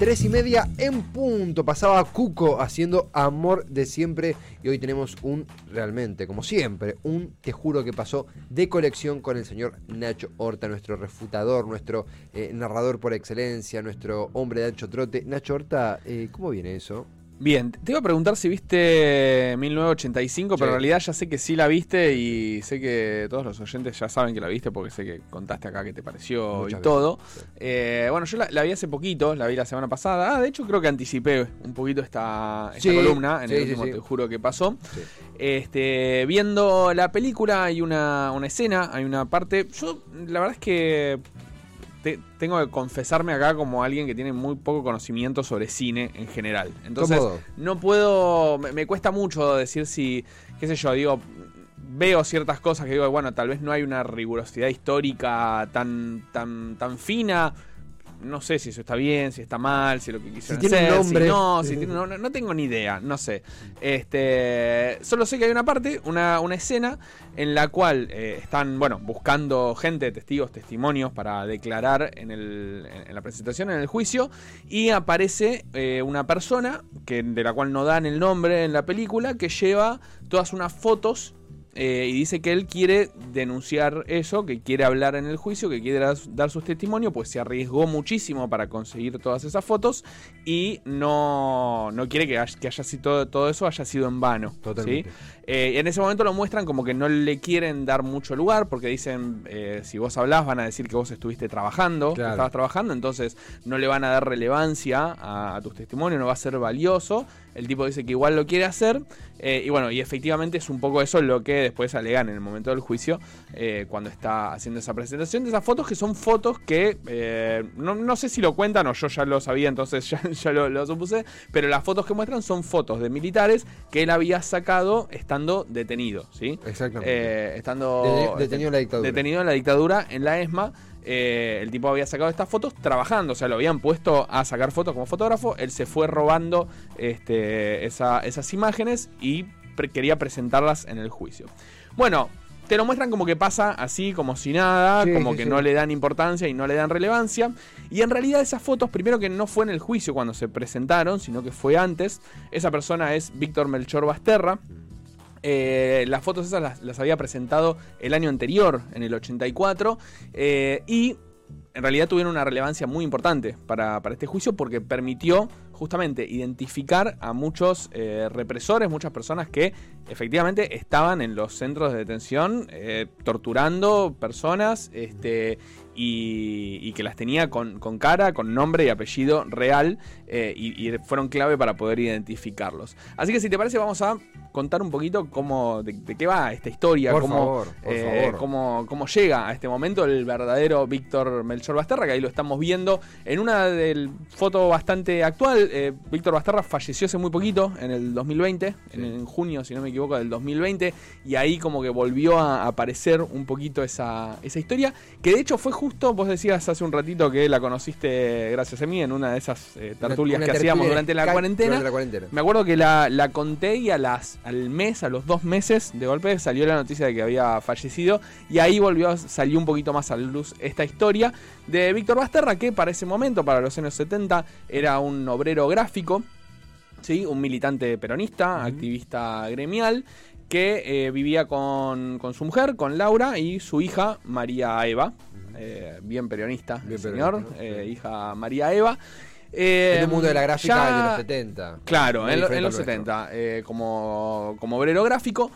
Tres y media en punto. Pasaba Cuco haciendo amor de siempre. Y hoy tenemos un, realmente, como siempre, un te juro que pasó de colección con el señor Nacho Horta, nuestro refutador, nuestro eh, narrador por excelencia, nuestro hombre de ancho trote. Nacho Horta, eh, ¿cómo viene eso? Bien, te iba a preguntar si viste 1985, pero en realidad ya sé que sí la viste y sé que todos los oyentes ya saben que la viste porque sé que contaste acá qué te pareció y todo. Eh, bueno, yo la, vi hace poquito, la vi la semana pasada. Ah, de hecho creo que anticipé un poquito esta, columna en el último Te juro que pasó. Este, viendo la película hay una, una escena, hay una parte. Yo la verdad es que tengo que confesarme acá como alguien que tiene muy poco conocimiento sobre cine en general. Entonces, no puedo. Me, cuesta mucho decir si. qué sé yo, digo. Veo ciertas cosas que digo, bueno, tal vez no hay una rigurosidad histórica tan, tan, tan fina no sé si eso está bien, si está mal, si lo que quisieron si hacer, nombre. no, si no, no, tengo ni idea, no sé. Este, solo sé que hay una parte, una, una escena en la cual eh, están, bueno, buscando gente, testigos, testimonios para declarar en, el, en la presentación, en el juicio, y aparece eh, una persona que, de la cual no dan el nombre en la película, que lleva todas unas fotos eh, y dice que él quiere denunciar eso, que quiere hablar en el juicio, que quiere dar, su testimonio, pues se arriesgó muchísimo para conseguir todas esas fotos y no, no quiere que haya, que haya sido todo, eso haya sido en vano. Totalmente. Eh, en ese momento lo muestran como que no le quieren dar mucho lugar porque dicen, eh, si vos hablás van a decir que vos estuviste trabajando, que estabas trabajando, entonces no le van a dar relevancia a, a tus testimonios, no va a ser valioso. El tipo dice que igual lo quiere hacer. Y bueno, y efectivamente es un poco eso lo que después alegan en el momento del juicio, eh, cuando está haciendo esa presentación de esas fotos, que son fotos que eh, no, sé si lo cuentan o yo ya lo sabía, entonces ya, lo, supuse, pero las fotos que muestran son fotos de militares que él había sacado estando detenido, ¿sí? Exactamente. estando detenido en la dictadura. Detenido en la dictadura en la ESMA. Eh, el tipo había sacado estas fotos trabajando, o sea, lo habían puesto a sacar fotos como fotógrafo, él se fue robando este, esas imágenes y quería presentarlas en el juicio. Bueno, te lo muestran como que pasa así, como si nada, como que no le dan importancia y no le dan relevancia. Y en realidad esas fotos, primero que no fue en el juicio cuando se presentaron, sino que fue antes. Esa persona es Víctor Melchor Basterra. Eh, las fotos esas las, había presentado el año anterior, en el 84, eh, y en realidad tuvieron una relevancia muy importante para, este juicio porque permitió justamente identificar a muchos eh, represores, muchas personas que efectivamente estaban en los centros de detención torturando personas este, y, que las tenía con, cara, con nombre y apellido real y, fueron clave para poder identificarlos. Así que si te parece vamos a contar un poquito cómo, de, qué va esta historia, cómo, eh, cómo, cómo, llega a este momento el verdadero Víctor Melchor Basterra, que ahí lo estamos viendo en una del foto bastante actual. Eh, Víctor Basterra falleció hace muy poquito, en el 2020, en, junio, si no me equivoco, del 2020, y ahí como que volvió a aparecer un poquito esa, esa historia, que de hecho fue justo, vos decías hace un ratito que la conociste gracias a mí en una de esas eh, tertulias que hacíamos durante la, cuarentena. Me acuerdo que la, la conté y a las al mes, a los dos meses de golpe, salió la noticia de que había fallecido. Y ahí volvió, salió un poquito más a la luz esta historia de Víctor Basterra, que para ese momento, para los años 70, era un obrero gráfico. ¿sí? Un militante peronista, activista gremial, que eh, vivía con, su mujer, con Laura, y su hija, María Eva. Eh, bien peronista, señor, eh, hija María Eva. Eh, en el mundo de la gráfica de los 70. Claro, en, los 70, eh, como, como obrero gráfico.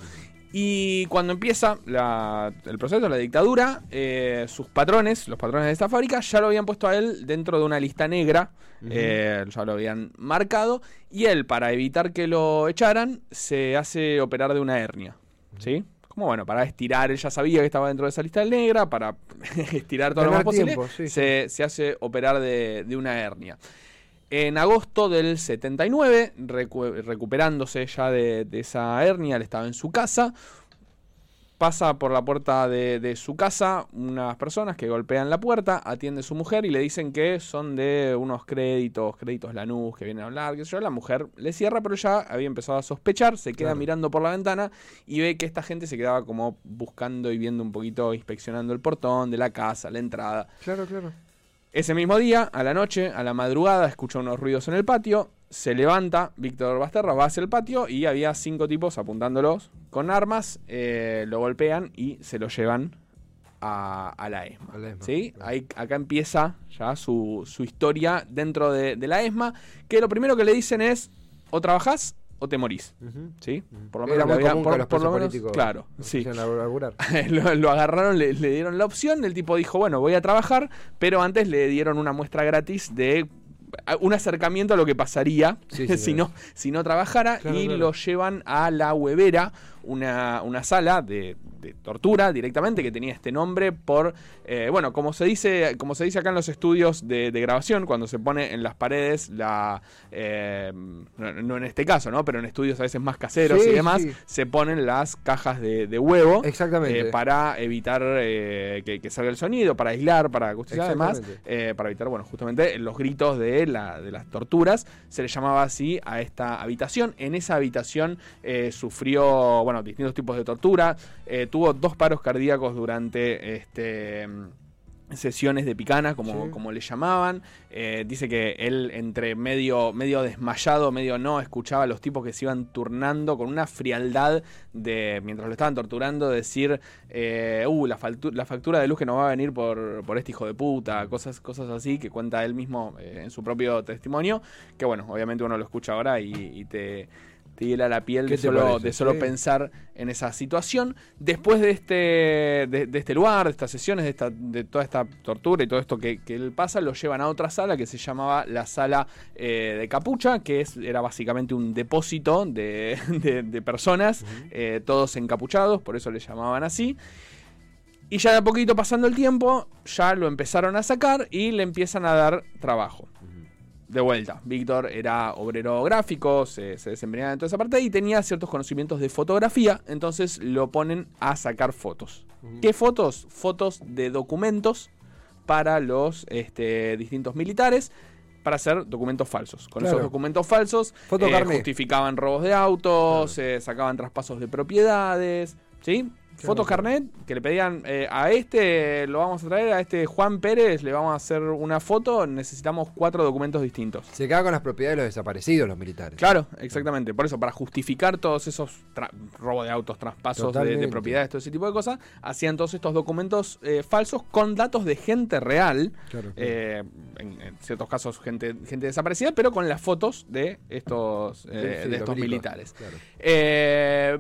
Y cuando empieza el proceso, la dictadura, eh, sus patrones, los patrones de esta fábrica, ya lo habían puesto a él dentro de una lista negra, ya lo habían marcado, y él, para evitar que lo echaran, se hace operar de una hernia. ¿Sí? Como bueno, para estirar, él ya sabía que estaba dentro de esa lista negra, para estirar todo lo más posible, se, hace operar de, de una hernia. En agosto del 79, recuperándose ya de, esa hernia, él estaba en su casa. Pasa por la puerta de, su casa unas personas que golpean la puerta, atiende a su mujer y le dicen que son de unos créditos, créditos Lanús, que vienen a hablar, que yo. La mujer le cierra, pero ya había empezado a sospechar, se queda mirando por la ventana y ve que esta gente se quedaba como buscando y viendo un poquito, inspeccionando el portón de la casa, la entrada. Claro, claro. Ese mismo día, a la noche, a la madrugada, escucha unos ruidos en el patio, se levanta, Víctor Basterra va hacia el patio y había cinco tipos apuntándolos con armas, eh, lo golpean y se lo llevan a, a la ESMA. A la ESMA, ¿sí? claro. Ahí, acá empieza ya su, su historia dentro de, de la ESMA, que lo primero que le dicen es, o trabajás o te morís. ¿Sí? Por lo Era menos, muy común por- que los por lo menos- políticos claro, sí. lo, lo agarraron, le, le dieron la opción, el tipo dijo, bueno, voy a trabajar, pero antes le dieron una muestra gratis de un acercamiento a lo que pasaría Sí, sí, si, no, si no trabajara Claro, y claro. lo llevan a la huevera, una, una sala de, de tortura directamente que tenía este nombre por, eh, bueno, como se dice como se dice acá en los estudios de, de grabación, cuando se pone en las paredes la, eh, no, no en este caso, ¿no? Pero en estudios a veces más caseros Sí, y demás, se ponen las cajas de, de huevo. Exactamente. Eh, para evitar que, que salga el sonido, para aislar, para Exactamente. eh, para evitar, bueno, justamente los gritos de, la, de las torturas. Se le llamaba así a esta habitación. En esa habitación eh, sufrió, bueno, distintos tipos de tortura. Eh, tuvo dos paros cardíacos durante este sesiones de picana, como, Sí. como le llamaban. Eh, dice que él entre medio, medio desmayado, medio no, escuchaba a los tipos que se iban turnando con una frialdad de, mientras lo estaban torturando, decir, eh, uh, la factura de luz que nos va a venir por, por este hijo de puta, cosas, cosas así que cuenta él mismo eh, en su propio testimonio, que bueno, obviamente uno lo escucha ahora y, y te... Te hiela la piel ¿Qué de solo, parece? de solo Sí. pensar en esa situación. Después de este, de, de este lugar, de estas sesiones, de, esta, de toda esta tortura y todo esto que, que él pasa, lo llevan a otra sala que se llamaba la sala eh, de capucha, que es, era básicamente un depósito de, de- de personas, eh, todos encapuchados, por eso le llamaban así. Y ya de a poquito pasando el tiempo, ya lo empezaron a sacar y le empiezan a dar trabajo. De vuelta, Víctor era obrero gráfico, se, se desempeñaba en toda esa parte y tenía ciertos conocimientos de fotografía, entonces lo ponen a sacar fotos. ¿Qué fotos? Fotos de documentos para los este, distintos militares para hacer documentos falsos. Con Claro. esos documentos falsos eh, justificaban robos de autos, eh, sacaban traspasos de propiedades, ¿sí? Fotos carnet que le pedían eh, a este, lo vamos a traer, a este Juan Pérez, le vamos a hacer una foto, necesitamos cuatro documentos distintos. Se queda con las propiedades de los desaparecidos, los militares. Claro, exactamente. Por eso, para justificar todos esos tra- robo de autos, traspasos de, propiedades, todo ese tipo de cosas, hacían todos estos documentos eh, falsos con datos de gente real. Claro, claro. eh, en, en ciertos casos, gente, gente desaparecida, pero con las fotos de estos, Sí, sí, de estos militares. claro.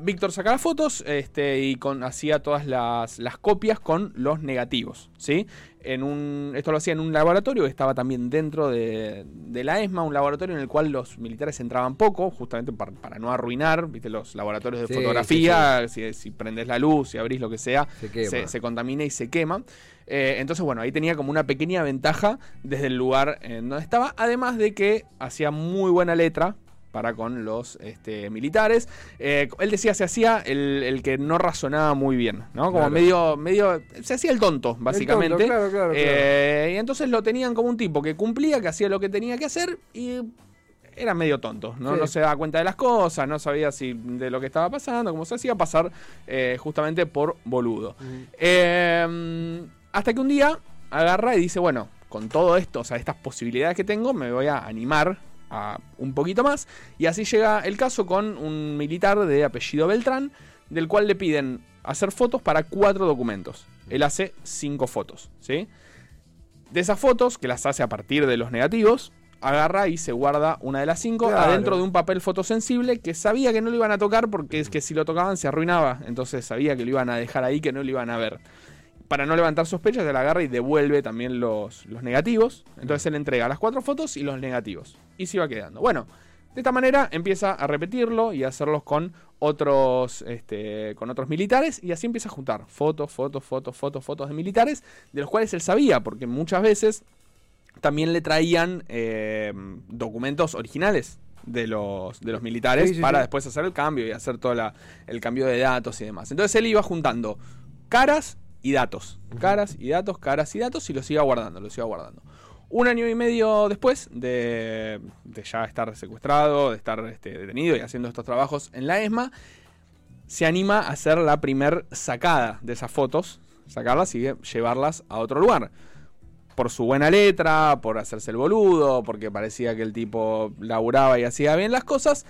Víctor sacaba fotos este, y con, hacía todas las, las copias con los negativos. ¿sí? En un, esto lo hacía en un laboratorio que estaba también dentro de, de la ESMA, un laboratorio en el cual los militares entraban poco, justamente para, para no arruinar ¿viste? los laboratorios de Sí, fotografía. Si, si prendes la luz, si abrís lo que sea, Se quema. se, se contamina y se quema. Eh, entonces, bueno, ahí tenía como una pequeña ventaja desde el lugar en donde estaba, además de que hacía muy buena letra para con los este, militares. Eh, él decía, se hacía el, el que no razonaba muy bien, ¿no? Como Claro. medio, medio, se hacía el tonto, básicamente. El tonto, claro, claro, Eh, Y entonces lo tenían como un tipo que cumplía, que hacía lo que tenía que hacer y era medio tonto, ¿no? Sí. No se daba cuenta de las cosas, no sabía si de lo que estaba pasando, como se hacía pasar eh, justamente por boludo. Eh, hasta que un día agarra y dice, bueno, con todo esto, o sea, estas posibilidades que tengo, me voy a animar a un poquito más. Y así llega el caso con un militar de apellido Beltrán, del cual le piden hacer fotos para cuatro documentos. Él hace cinco fotos, ¿sí? De esas fotos, que las hace a partir de los negativos, agarra y se guarda una de las cinco Claro. adentro de un papel fotosensible que sabía que no lo iban a tocar porque es que si lo tocaban se arruinaba. Entonces sabía que lo iban a dejar ahí, que no lo iban a ver. Para no levantar sospechas, se la agarra y devuelve también los, los negativos. Entonces él entrega las cuatro fotos y los negativos. Y se iba quedando. Bueno, de esta manera empieza a repetirlo y a hacerlos con otros, este, con otros militares. Y así empieza a juntar fotos, fotos, fotos, fotos, fotos de militares, de los cuales él sabía, porque muchas veces también le traían eh, documentos originales de los, de los militares Sí, sí, para sí. después hacer el cambio y hacer todo la- el cambio de datos y demás. Entonces él iba juntando caras y datos. Caras y datos, caras y datos y los iba guardando, los iba guardando. Un año y medio después de, de ya estar secuestrado, de estar este, detenido y haciendo estos trabajos en la ESMA, se anima a hacer la primer sacada de esas fotos, sacarlas y llevarlas a otro lugar. por su buena letra, por hacerse el boludo, porque parecía que el tipo laburaba y hacía bien las cosas,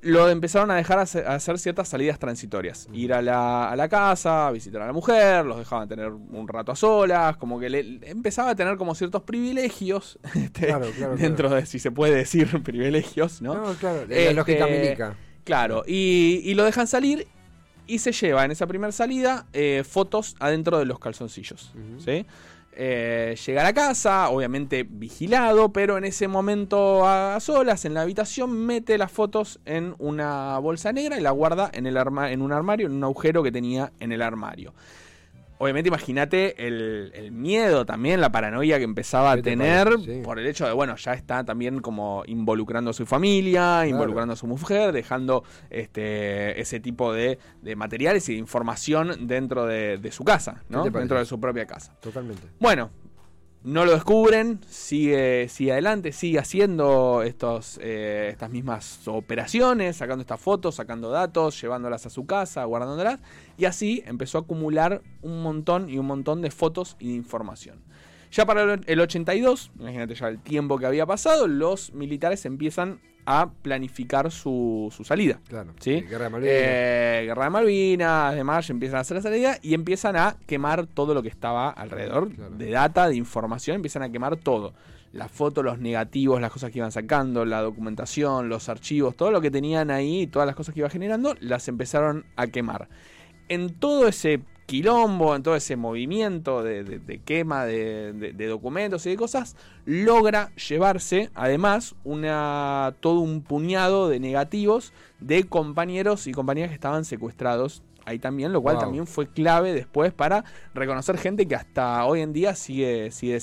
lo empezaron a dejar hacer, a hacer ciertas salidas transitorias. Ir a la, a la casa, visitar a la mujer, los dejaban tener un rato a solas, como que le, empezaba a tener como ciertos privilegios este, Claro, claro, dentro de, si se puede decir, privilegios, ¿no? No, claro, la Este, lógica milica. Claro, y, y lo dejan salir y se lleva en esa primera salida eh, fotos adentro de los calzoncillos. ¿sí? Eh, llega a casa, obviamente vigilado, pero en ese momento a, solas en la habitación mete las fotos en una bolsa negra y la guarda en, el en un armario, en un agujero que tenía en el armario. Obviamente imagínate el, el miedo también, la paranoia que empezaba a ¿Qué te tener? Sí. por el hecho de, bueno, ya está también como involucrando a su familia, involucrando a su mujer, dejando este, ese tipo de, de materiales y de información dentro de, de su casa, ¿no? Dentro de su propia casa. Totalmente. Bueno, no lo descubren, sigue, sigue adelante, sigue haciendo estos, eh, estas mismas operaciones, sacando estas fotos, sacando datos, llevándolas a su casa, guardándolas, y así empezó a acumular un montón y un montón de fotos y de información. Ya para el- el 82, imagínate ya el tiempo que había pasado, los militares empiezan a planificar su, su salida. Claro. ¿Sí? Guerra de Malvinas. Eh, Guerra de Malvinas, además, empiezan a hacer la salida y empiezan a quemar todo lo que estaba alrededor Claro. de data, de información, empiezan a quemar todo. Las fotos, los negativos, las cosas que iban sacando, la documentación, los archivos, todo lo que tenían ahí, todas las cosas que iba generando, las empezaron a quemar. En todo ese quilombo, en todo ese movimiento de, de- de quema de, de- documentos y de cosas, logra llevarse además una, todo un puñado de negativos de compañeros y compañeras que estaban secuestrados ahí también, lo cual Wow. también fue clave después para reconocer gente que hasta hoy en día sigue, sigue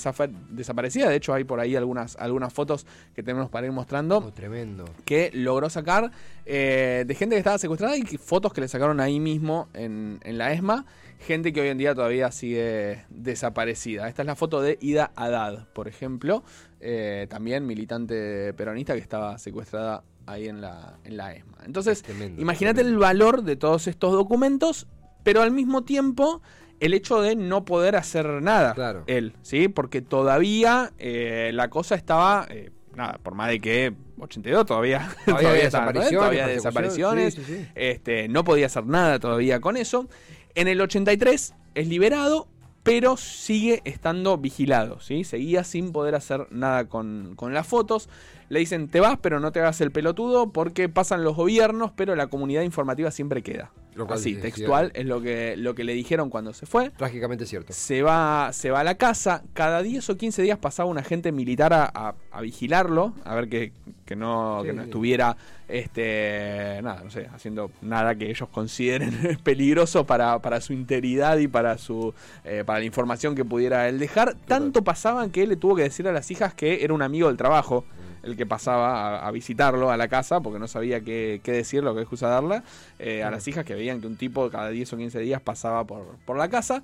desaparecida. De hecho, hay por ahí algunas, algunas fotos que tenemos para ir mostrando Oh, tremendo. que logró sacar eh, de gente que estaba secuestrada y fotos que le sacaron ahí mismo en, en la ESMA. Gente que hoy en día todavía sigue desaparecida. Esta es la foto de Ida Haddad, por ejemplo. eh, también militante peronista que estaba secuestrada ahí en la, en la ESMA. Entonces, imagínate el valor de todos estos documentos, pero al mismo tiempo el hecho de no poder hacer nada Claro. él, ¿sí? Porque todavía eh, la cosa estaba, eh, nada, por más de que 82 todavía, Todavía ¿no? desapariciones, Todavía persecuciones, desapariciones, sí, sí, sí. Este, no podía hacer nada todavía con eso. En el 83 es liberado, pero sigue estando vigilado, ¿sí? Seguía sin poder hacer nada con, con las fotos. Le dicen, te vas, pero no te hagas el pelotudo porque pasan los gobiernos, pero la comunidad informativa siempre queda. Lo cual Así, textual, es lo que, lo que le dijeron cuando se fue. Trágicamente cierto. Se va, se va a la casa. Cada 10 o 15 días pasaba un agente militar a, a- a vigilarlo, a ver que, que no, Sí, que no sí. estuviera, este, nada, no sé, haciendo nada que ellos consideren peligroso para, para su integridad y para su, eh, para la información que pudiera él dejar. Tanto pasaban que él le tuvo que decir a las hijas que era un amigo del trabajo el que pasaba a, a visitarlo a la casa porque no sabía qué, qué decir, lo que excusa darla, eh, a las hijas que veían que un tipo cada 10 o 15 días pasaba por, por la casa.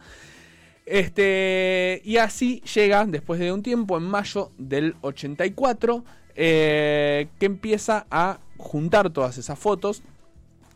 Este, y así llega, después de un tiempo, en mayo del 84, eh, que empieza a juntar todas esas fotos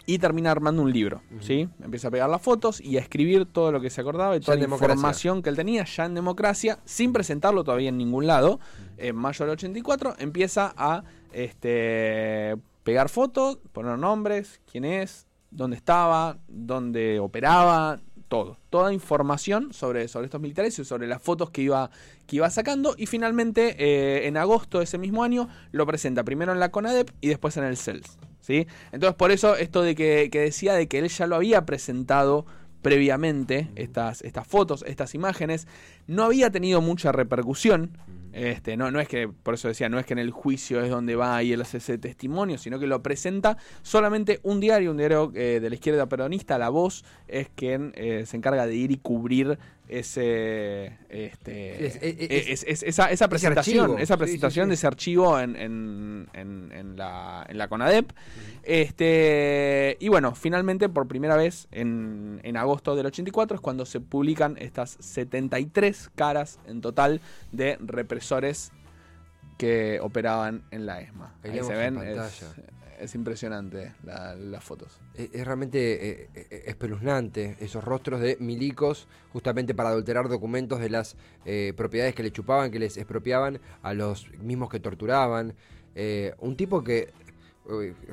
y termina armando un libro. ¿sí? Empieza a pegar las fotos y a escribir todo lo que se acordaba y toda la información que él tenía ya en democracia, sin presentarlo todavía en ningún lado. En mayo del 84 empieza a este, pegar fotos, poner nombres, quién es, dónde estaba, dónde operaba, todo. Toda información sobre, sobre estos militares y sobre las fotos que iba, que iba sacando. Y finalmente, eh, en agosto de ese mismo año, lo presenta primero en la CONADEP y después en el CELS. ¿Sí? Entonces, por eso, esto de que, que decía de que él ya lo había presentado previamente, estas, estas fotos, estas imágenes, no había tenido mucha repercusión. Este, no, no es que, por eso decía, no es que en el juicio es donde va y él hace ese testimonio, sino que lo presenta solamente un diario, un diario eh, de la izquierda peronista, La Voz, es quien eh, se encarga de ir y cubrir ese este Es- es- es- es- esa, esa presentación, archivo. esa presentación sí, sí. de ese archivo en, en- en- en la, en la CONADEP. Este, y bueno, finalmente por primera vez en, en agosto del 84 es cuando se publican estas 73 caras en total de represores que operaban en la ESMA. Ahí Ahí, se en ven, es, es impresionante la- las fotos. Es, realmente eh, eh, espeluznante esos rostros de milicos, justamente para adulterar documentos de las eh, propiedades que le chupaban, que les expropiaban a los mismos que torturaban. Un tipo que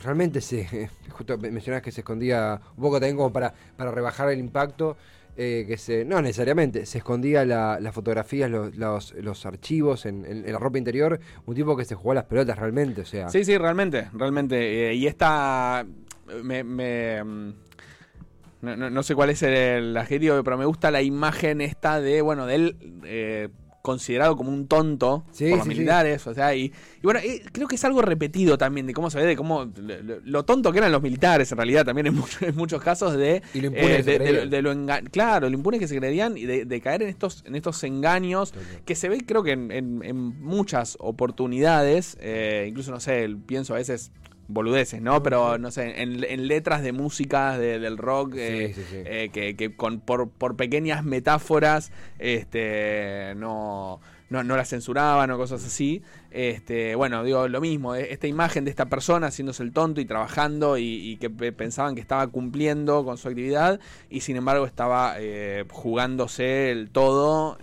realmente se. Justo mencionabas que se escondía un poco también como para, para rebajar el impacto. Eh, que se. No necesariamente, se escondía la- las fotografías, los, los, archivos en, la ropa interior. Un tipo que se jugó a las pelotas realmente, o sea. Sí, sí, realmente, realmente. eh, y esta. Me. me, mm, no, no- sé cuál es el adjetivo, pero me gusta la imagen esta de, bueno, de él eh, considerado como un tonto Sí, por los sí, sí. militares, o sea, y, y bueno, eh, creo que es algo repetido también de cómo se ve, de cómo lo, lo tonto que eran los militares en realidad también en, muchos en muchos casos de, Y lo impune eh, de, de- creían. de lo enga- claro, lo impune que se creían y de, de caer en estos en estos engaños que se ve creo que en, en- en muchas oportunidades, eh, incluso no sé, pienso a veces boludeces, ¿no? Pero no sé, en, en letras de música de- del rock, eh, Sí, sí, sí. eh, que, que con, por, por pequeñas metáforas este, no, no, no las censuraban o cosas así. Este, bueno, digo, lo mismo, eh, esta imagen de esta persona haciéndose el tonto y trabajando y, y que pe- pensaban que estaba cumpliendo con su actividad y sin embargo estaba eh, jugándose el todo.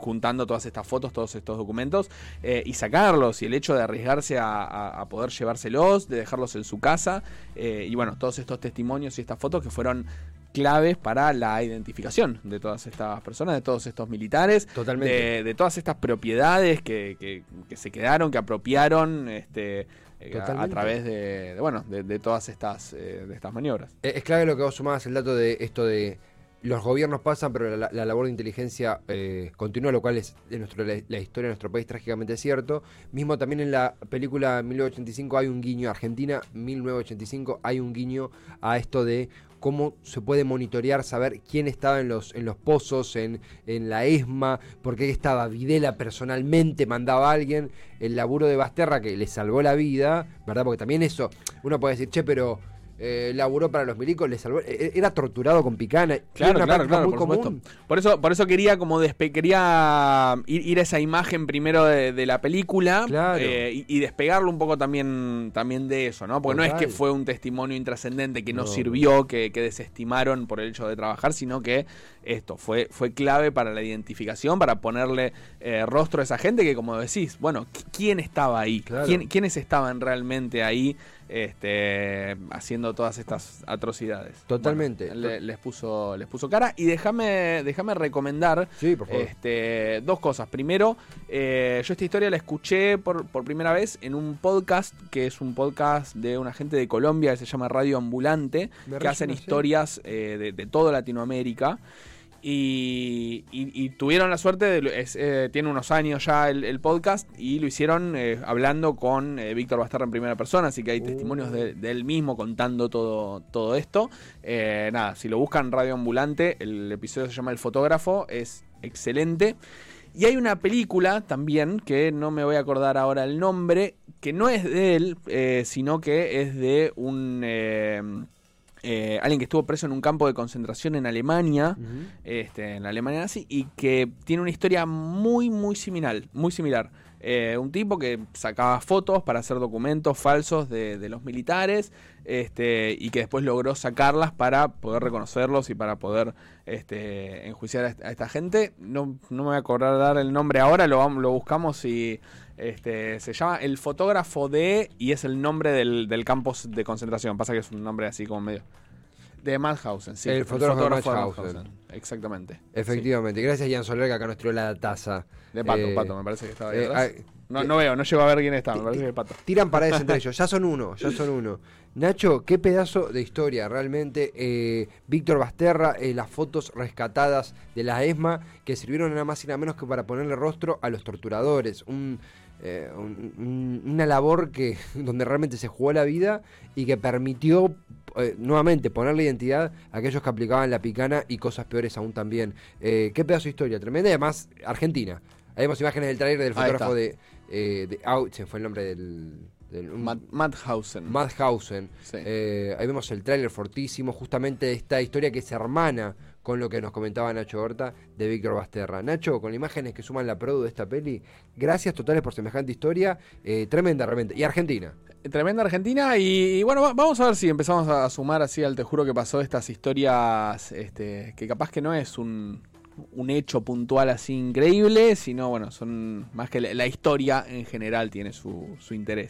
Juntando todas estas fotos, todos estos documentos eh, y sacarlos y el hecho de arriesgarse a, a- a poder llevárselos, de dejarlos en su casa eh, y bueno, todos estos testimonios y estas fotos que fueron claves para la identificación de todas estas personas, de todos estos militares, Totalmente. de, de todas estas propiedades que, que- que se quedaron, que apropiaron este, eh, a, través de, de, bueno, de, de todas estas, eh, de estas maniobras. Es clave lo que vos sumabas, el dato de esto de los gobiernos pasan, pero la, la labor de inteligencia eh, continúa, lo cual es de nuestro, la, la historia de nuestro país trágicamente cierto. Mismo también en la película 1985 hay un guiño, Argentina 1985 hay un guiño a esto de cómo se puede monitorear, saber quién estaba en los, en los pozos, en, en la ESMA, por qué estaba Videla personalmente, mandaba a alguien, el laburo de Basterra que le salvó la vida, ¿verdad? Porque también eso, uno puede decir, che, pero eh, laburó para los milicos, le salvó, e- era torturado con picana, Claro, una claro, claro, muy por común. supuesto. Por eso, por eso quería como despe quería ir, ir a esa imagen primero de, de la película Claro. eh, y, y despegarlo un poco también, también de eso, ¿no? Porque no es que fue un testimonio intrascendente que no, No. sirvió, que, que desestimaron por el hecho de trabajar, sino que esto fue, fue clave para la identificación, para ponerle eh, rostro a esa gente que, como decís, bueno, ¿qui- ¿quién estaba ahí? Claro. ¿Quién- ¿Quiénes estaban realmente ahí este, haciendo todas estas atrocidades? Totalmente. Bueno, le- les, puso, les puso cara. Y déjame déjame recomendar Sí, por favor. este, dos cosas. Primero, eh, yo esta historia la escuché por, por primera vez en un podcast, que es un podcast de una gente de Colombia que se llama Radio Ambulante, Me que hacen historias eh, de, de toda Latinoamérica. Y, y- y tuvieron la suerte, de, es, eh, tiene unos años ya el, el podcast, y lo hicieron eh, hablando con eh, Víctor Bastarra en primera persona, así que hay Uh. testimonios de, de él mismo contando todo, todo esto. Nada, si lo buscan Radio Ambulante, el episodio se llama El Fotógrafo, es excelente. Y hay una película también, que no me voy a acordar ahora el nombre, que no es de él, sino que es de un... eh, alguien que estuvo preso en un campo de concentración en Alemania, este, en la Alemania nazi, y que tiene una historia muy, muy similar. Muy similar. Eh, un tipo que sacaba fotos para hacer documentos falsos de, de los militares este, y que después logró sacarlas para poder reconocerlos y para poder este, enjuiciar a esta, gente. No, no me voy a acordar el nombre ahora, lo, lo buscamos y este, se llama El fotógrafo de y es el nombre del, del campo de concentración. Pasa que es un nombre así como medio... De Mauthausen, sí. El fotógrafo de Mauthausen. Exactamente. Efectivamente. Gracias, Jan Soler, que acá nos tiró la taza. De Pato, Eh, Pato, me parece que estaba ahí eh, atrás. ah, no, no veo, no llego a ver quién está, me parece que es Pato. Tiran paredes entre ellos. Ya son uno, ya son uno. Nacho, qué pedazo de historia, realmente. Eh, Víctor Basterra, eh, las fotos rescatadas de la ESMA que sirvieron nada más y nada menos que para ponerle rostro a los torturadores. Un, eh, un- un- una labor que donde realmente se jugó la vida y que permitió eh, nuevamente ponerle identidad a aquellos que aplicaban la picana y cosas peores aún también. Eh, qué pedazo de historia, tremenda y además Argentina. Ahí vemos imágenes del trailer del fotógrafo de, eh, de se fue el nombre del, del- un- Mauthausen. Madhausen. Sí. Eh, ahí vemos el tráiler fortísimo, justamente esta historia que se hermana con lo que nos comentaba Nacho Horta de Víctor Basterra. Nacho, con imágenes que suman la produ de esta peli, gracias totales por semejante historia, eh, tremenda realmente. Y Argentina. Tremenda Argentina y, bueno, vamos a ver si empezamos a sumar así al te juro que pasó estas historias este, que capaz que no es un, un hecho puntual así increíble, sino bueno, son más que la, la historia en general tiene su, su interés.